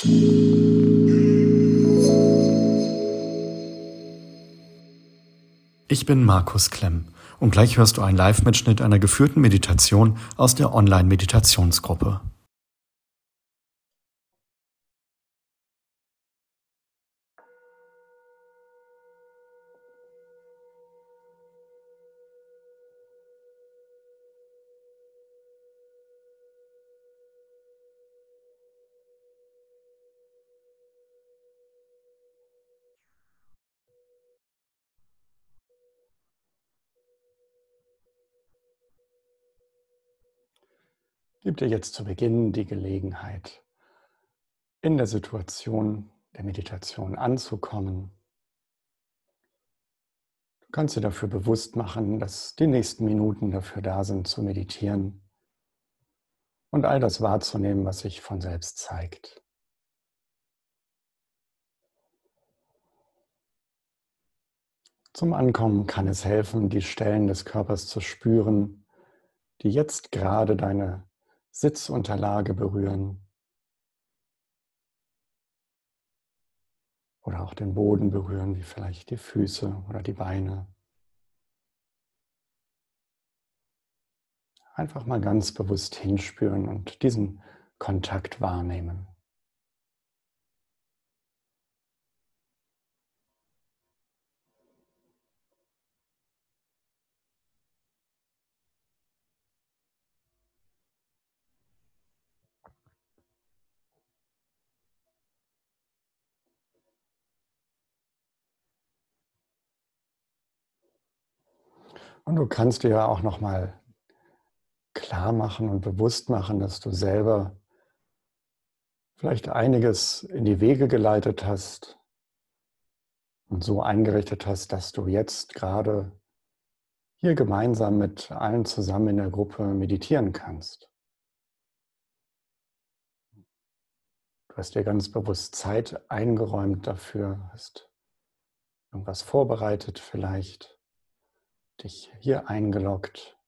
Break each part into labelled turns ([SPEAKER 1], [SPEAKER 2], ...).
[SPEAKER 1] Ich bin Markus Klemm und gleich hörst du einen Live-Mitschnitt einer geführten Meditation aus der Online-Meditationsgruppe. Dir jetzt zu Beginn die Gelegenheit, in der Situation der Meditation anzukommen. Du kannst dir dafür bewusst machen, dass die nächsten Minuten dafür da sind, zu meditieren und all das wahrzunehmen, was sich von selbst zeigt. Zum Ankommen kann es helfen, die Stellen des Körpers zu spüren, die jetzt gerade deine Sitzunterlage berühren oder auch den Boden berühren, wie vielleicht die Füße oder die Beine. Einfach mal ganz bewusst hinspüren und diesen Kontakt wahrnehmen. Und du kannst dir ja auch noch mal klar machen und bewusst machen, dass du selber vielleicht einiges in die Wege geleitet hast und so eingerichtet hast, dass du jetzt gerade hier gemeinsam mit allen zusammen in der Gruppe meditieren kannst. Du hast dir ganz bewusst Zeit eingeräumt dafür, hast irgendwas vorbereitet vielleicht dich hier eingeloggt.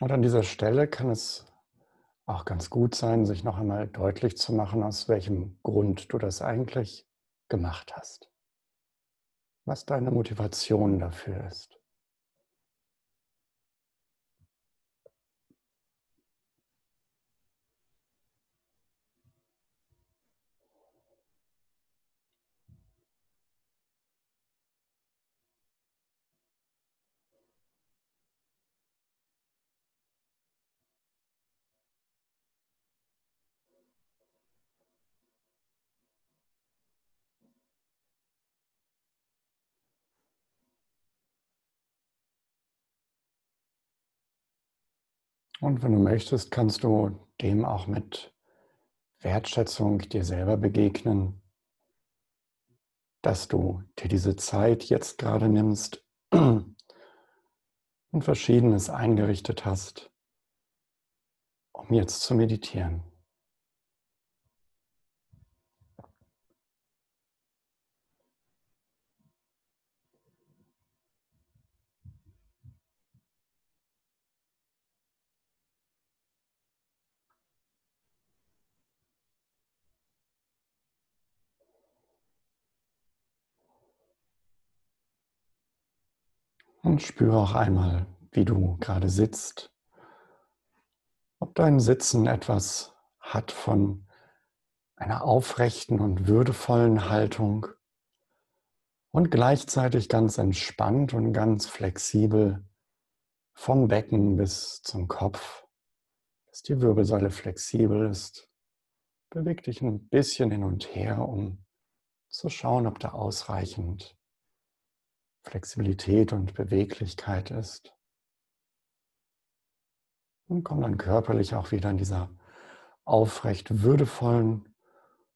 [SPEAKER 1] Und an dieser Stelle kann es auch ganz gut sein, sich noch einmal deutlich zu machen, aus welchem Grund du das eigentlich gemacht hast. Was deine Motivation dafür ist. Und wenn du möchtest, kannst du dem auch mit Wertschätzung dir selber begegnen, dass du dir diese Zeit jetzt gerade nimmst und verschiedenes eingerichtet hast, um jetzt zu meditieren. Und spüre auch einmal, wie du gerade sitzt. Ob dein Sitzen etwas hat von einer aufrechten und würdevollen Haltung und gleichzeitig ganz entspannt und ganz flexibel vom Becken bis zum Kopf, dass die Wirbelsäule flexibel ist. Beweg dich ein bisschen hin und her, um zu schauen, ob da ausreichend Flexibilität und Beweglichkeit ist. Und komm dann körperlich auch wieder in dieser aufrecht würdevollen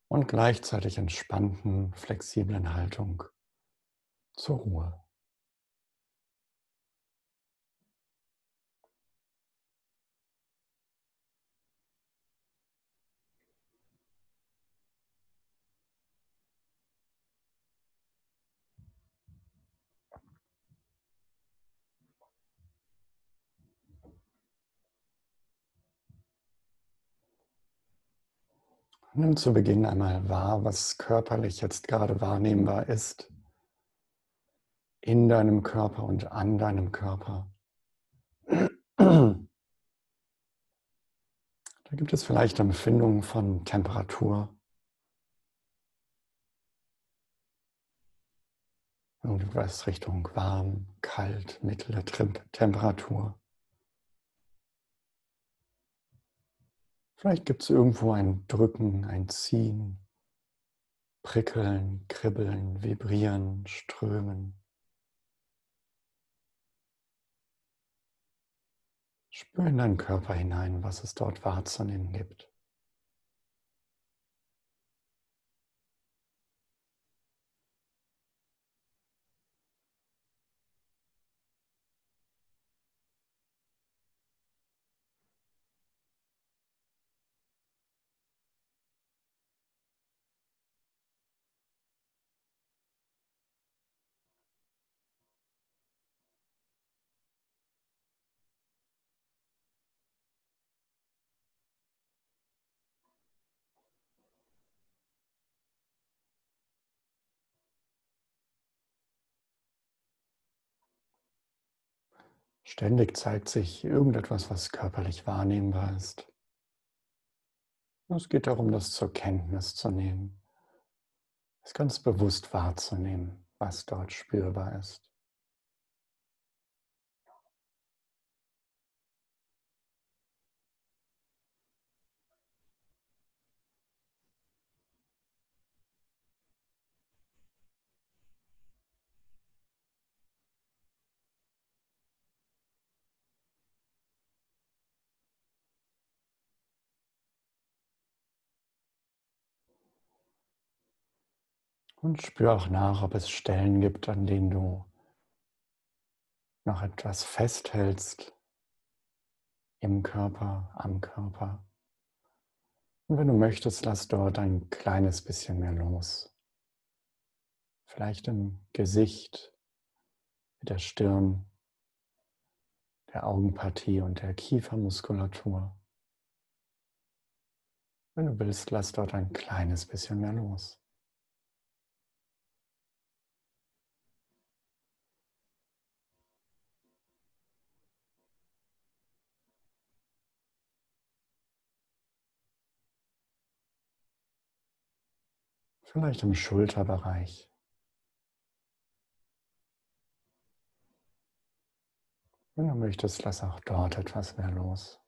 [SPEAKER 1] und gleichzeitig entspannten, flexiblen Haltung zur Ruhe. Nimm zu Beginn einmal wahr, was körperlich jetzt gerade wahrnehmbar ist. In deinem Körper und an deinem Körper. Da gibt es vielleicht Empfindungen von Temperatur. Irgendwas Richtung warm, kalt, mittlere Temperatur. Vielleicht gibt es irgendwo ein Drücken, ein Ziehen, Prickeln, Kribbeln, Vibrieren, Strömen. Spür in deinen Körper hinein, was es dort wahrzunehmen gibt. Ständig zeigt sich irgendetwas, was körperlich wahrnehmbar ist. Es geht darum, das zur Kenntnis zu nehmen, es ganz bewusst wahrzunehmen, was dort spürbar ist. Und spür auch nach, ob es Stellen gibt, an denen du noch etwas festhältst im Körper, am Körper. Und wenn du möchtest, lass dort ein kleines bisschen mehr los. Vielleicht im Gesicht, mit der Stirn, der Augenpartie und der Kiefermuskulatur. Wenn du willst, lass dort ein kleines bisschen mehr los. Vielleicht im Schulterbereich. Wenn du möchtest, lass auch dort etwas mehr los.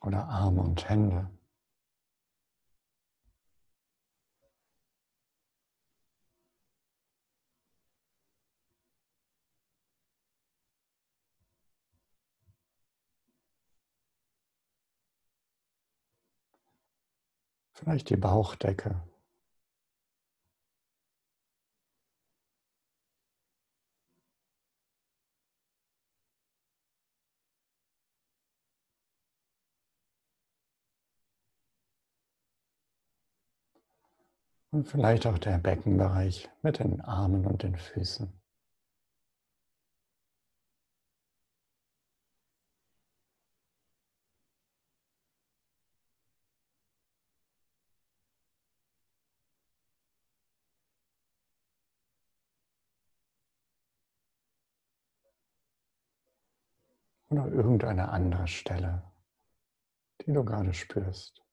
[SPEAKER 1] Oder Arme und Hände. Vielleicht die Bauchdecke. Und vielleicht auch der Beckenbereich mit den Armen und den Füßen. Oder irgendeine andere Stelle, die du gerade spürst.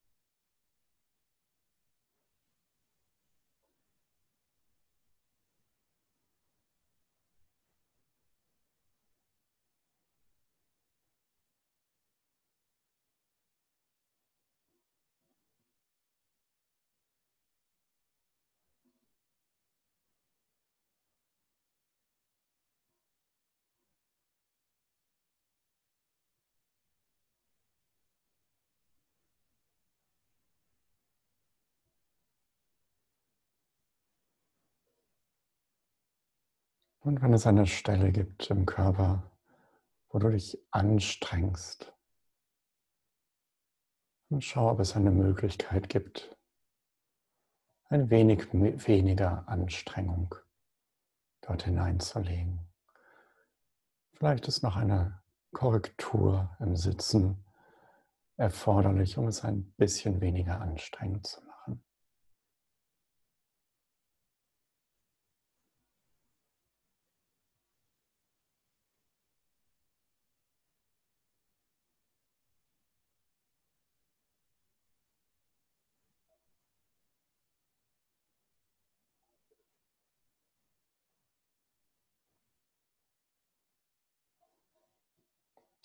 [SPEAKER 1] Und wenn es eine Stelle gibt im Körper, wo du dich anstrengst, dann schau, ob es eine Möglichkeit gibt, ein wenig weniger Anstrengung dort hineinzulegen. Vielleicht ist noch eine Korrektur im Sitzen erforderlich, um es ein bisschen weniger anstrengend zu machen.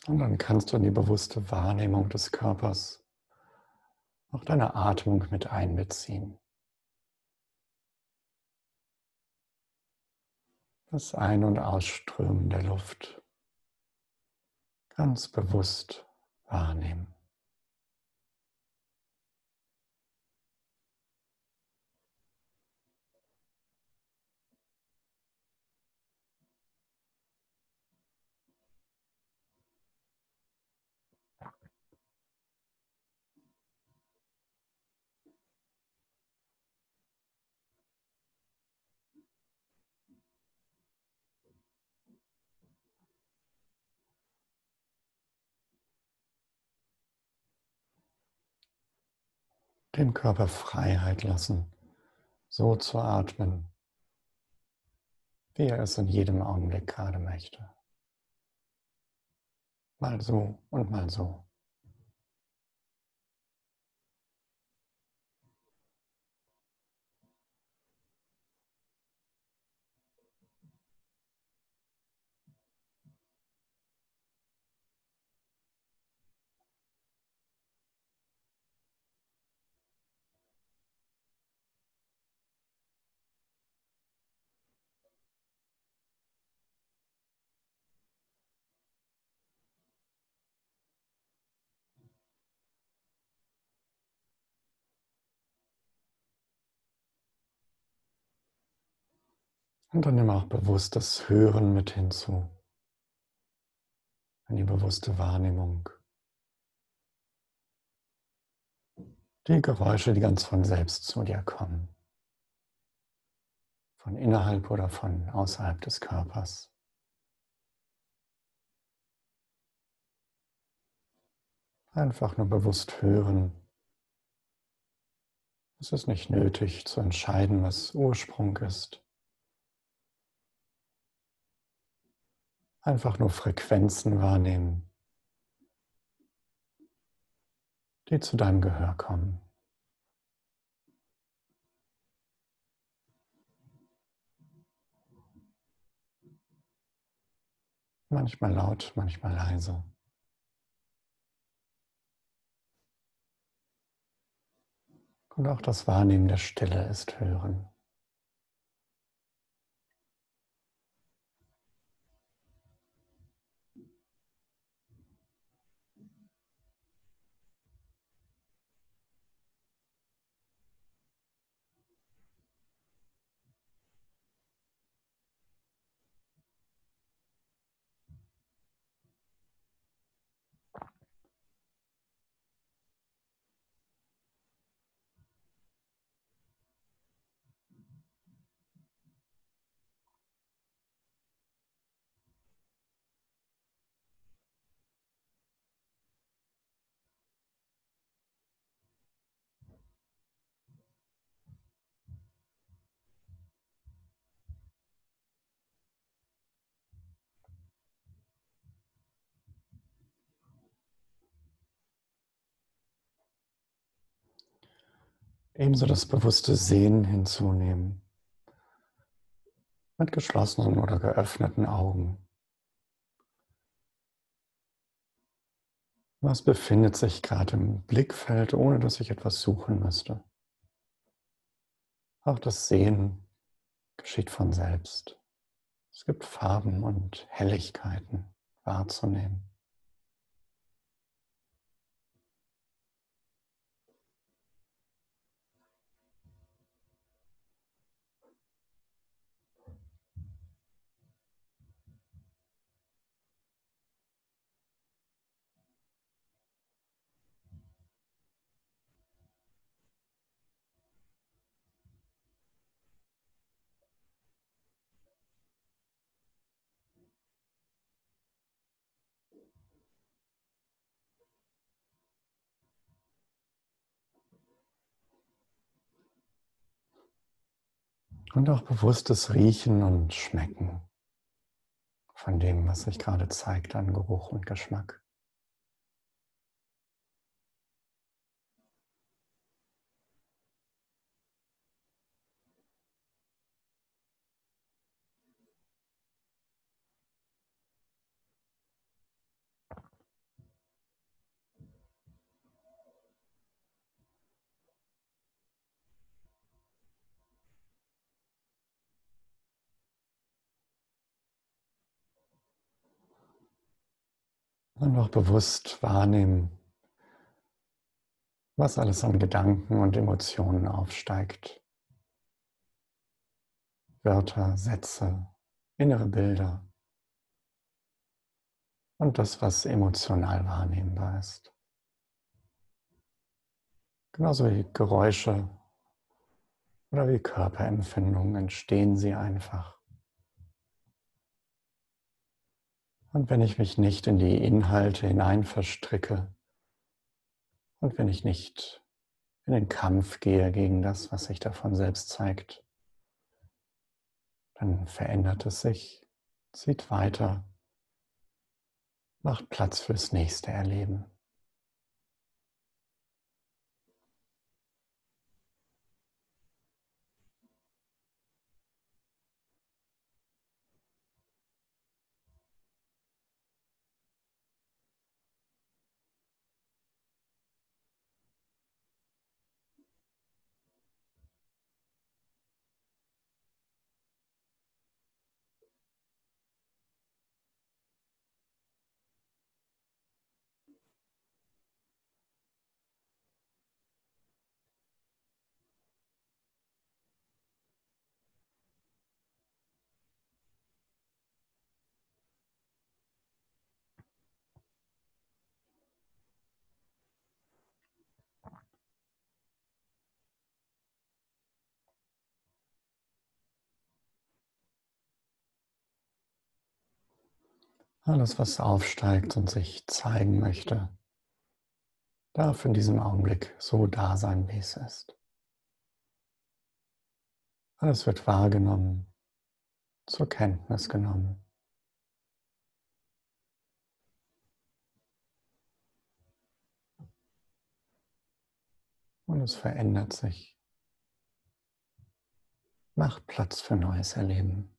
[SPEAKER 1] Und dann kannst du in die bewusste Wahrnehmung des Körpers auch deine Atmung mit einbeziehen. Das Ein- und Ausströmen der Luft ganz bewusst wahrnehmen. Dem Körper Freiheit lassen, so zu atmen, wie er es in jedem Augenblick gerade möchte. Mal so und mal so. Und dann nimm auch bewusst das Hören mit hinzu, in die bewusste Wahrnehmung. Die Geräusche, die ganz von selbst zu dir kommen, von innerhalb oder von außerhalb des Körpers. Einfach nur bewusst hören. Es ist nicht nötig zu entscheiden, was Ursprung ist. Einfach nur Frequenzen wahrnehmen, die zu deinem Gehör kommen. Manchmal laut, manchmal leise. Und auch das Wahrnehmen der Stille ist Hören. Ebenso das bewusste Sehen hinzunehmen. Mit geschlossenen oder geöffneten Augen. Was befindet sich gerade im Blickfeld, ohne dass ich etwas suchen müsste? Auch das Sehen geschieht von selbst. Es gibt Farben und Helligkeiten wahrzunehmen. Und auch bewusstes Riechen und Schmecken von dem, was sich gerade zeigt an Geruch und Geschmack. Auch bewusst wahrnehmen, was alles an Gedanken und Emotionen aufsteigt. Wörter, Sätze, innere Bilder und das, was emotional wahrnehmbar ist. Genauso wie Geräusche oder wie Körperempfindungen entstehen sie einfach. Und wenn ich mich nicht in die Inhalte hinein verstricke und wenn ich nicht in den Kampf gehe gegen das, was sich davon selbst zeigt, dann verändert es sich, zieht weiter, macht Platz fürs nächste Erleben. Alles, was aufsteigt und sich zeigen möchte, darf in diesem Augenblick so da sein, wie es ist. Alles wird wahrgenommen, zur Kenntnis genommen. Und es verändert sich. Macht Platz für neues Erleben.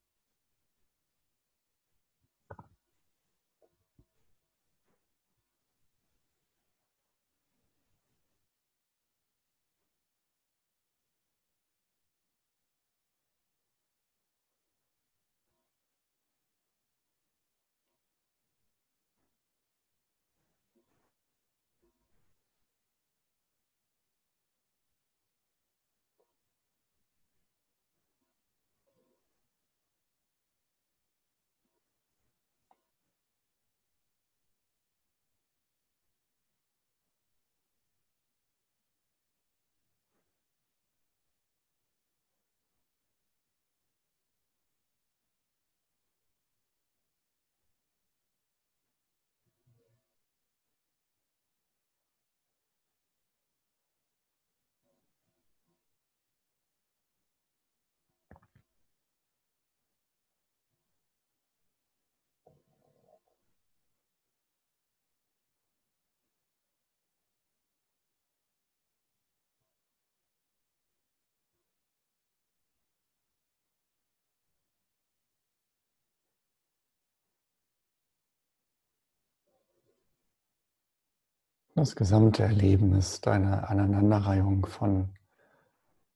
[SPEAKER 1] Das gesamte Erleben ist eine Aneinanderreihung von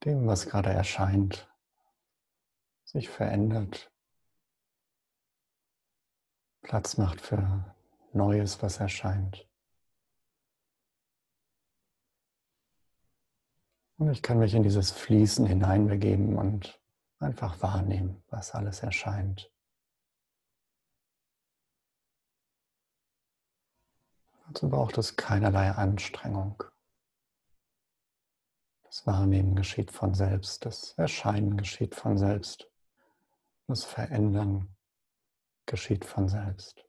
[SPEAKER 1] dem, was gerade erscheint, sich verändert, Platz macht für Neues, was erscheint. Und ich kann mich in dieses Fließen hineinbegeben und einfach wahrnehmen, was alles erscheint. Dazu braucht es keinerlei Anstrengung. Das Wahrnehmen geschieht von selbst, das Erscheinen geschieht von selbst, das Verändern geschieht von selbst.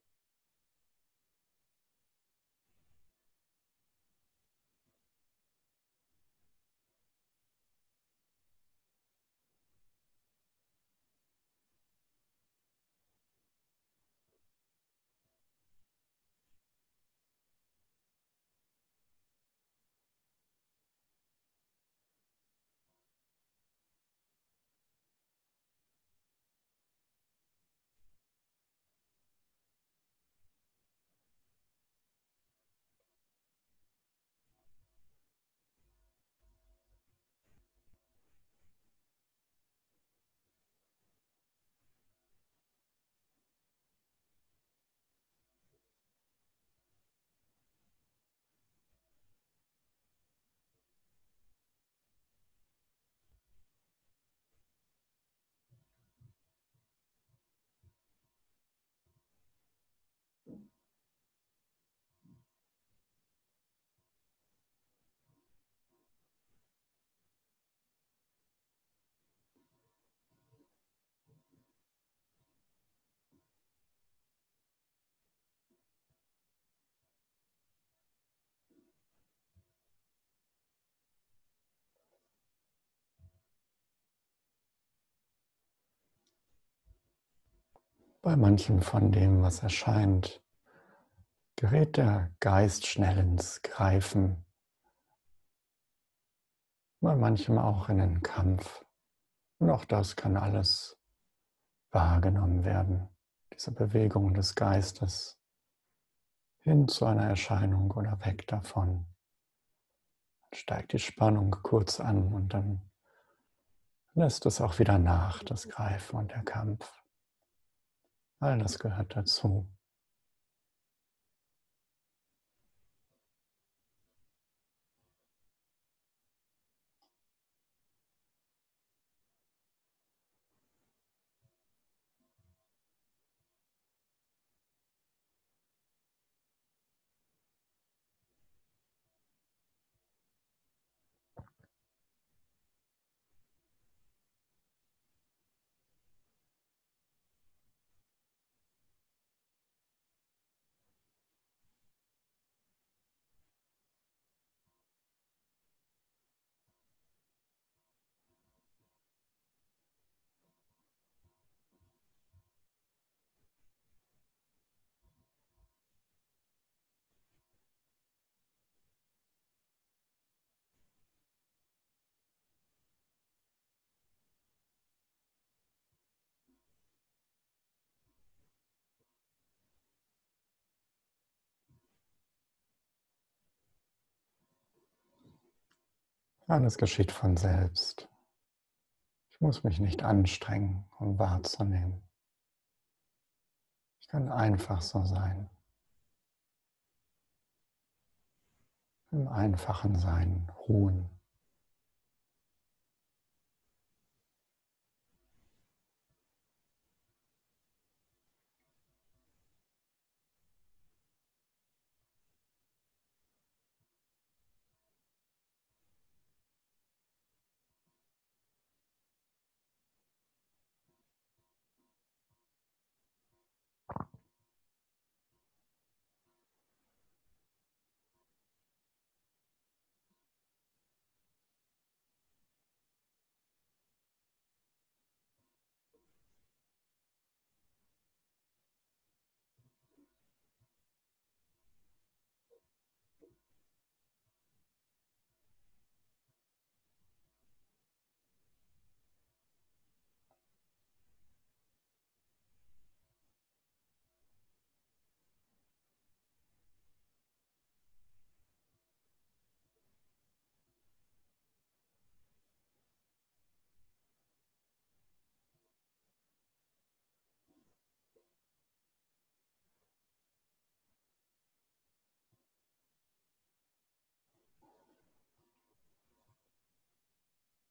[SPEAKER 1] Bei manchem von dem, was erscheint, gerät der Geist schnell ins Greifen, bei manchem auch in den Kampf. Und auch das kann alles wahrgenommen werden, diese Bewegung des Geistes hin zu einer Erscheinung oder weg davon. Dann steigt die Spannung kurz an und dann lässt es auch wieder nach, das Greifen und der Kampf. All das gehört dazu. Alles geschieht von selbst. Ich muss mich nicht anstrengen, um wahrzunehmen. Ich kann einfach so sein. Im einfachen Sein ruhen.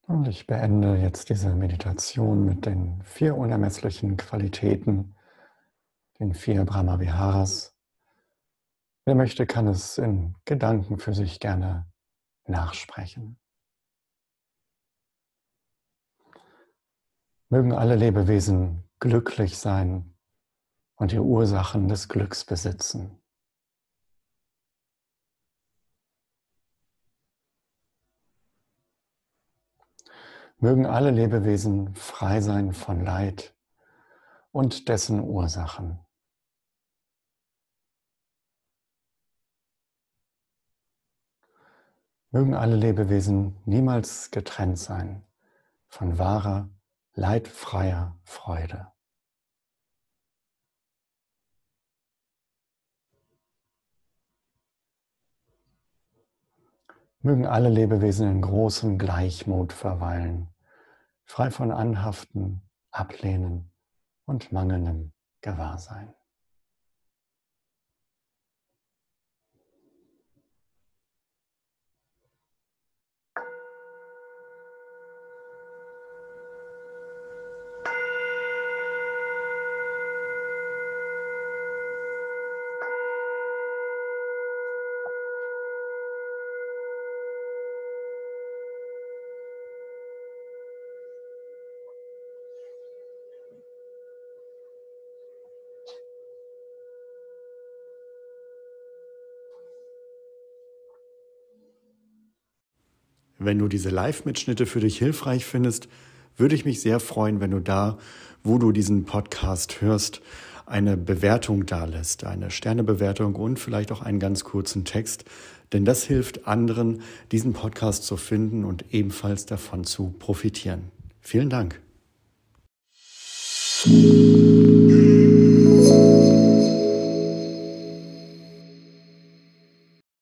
[SPEAKER 1] Und ich beende jetzt diese Meditation mit den vier unermesslichen Qualitäten, den vier Brahma Viharas. Wer möchte, kann es in Gedanken für sich gerne nachsprechen. Mögen alle Lebewesen glücklich sein und die Ursachen des Glücks besitzen. Mögen alle Lebewesen frei sein von Leid und dessen Ursachen. Mögen alle Lebewesen niemals getrennt sein von wahrer, leidfreier Freude. Mögen alle Lebewesen in großem Gleichmut verweilen frei von Anhaften, Ablehnen und mangelndem Gewahrsein.
[SPEAKER 2] Wenn du diese Live-Mitschnitte für dich hilfreich findest,
[SPEAKER 1] würde ich mich sehr freuen, wenn du da, wo du diesen Podcast hörst, eine Bewertung dalässt, eine Sternebewertung und vielleicht auch einen ganz kurzen Text, denn das hilft anderen, diesen Podcast zu finden und ebenfalls davon zu profitieren. Vielen Dank.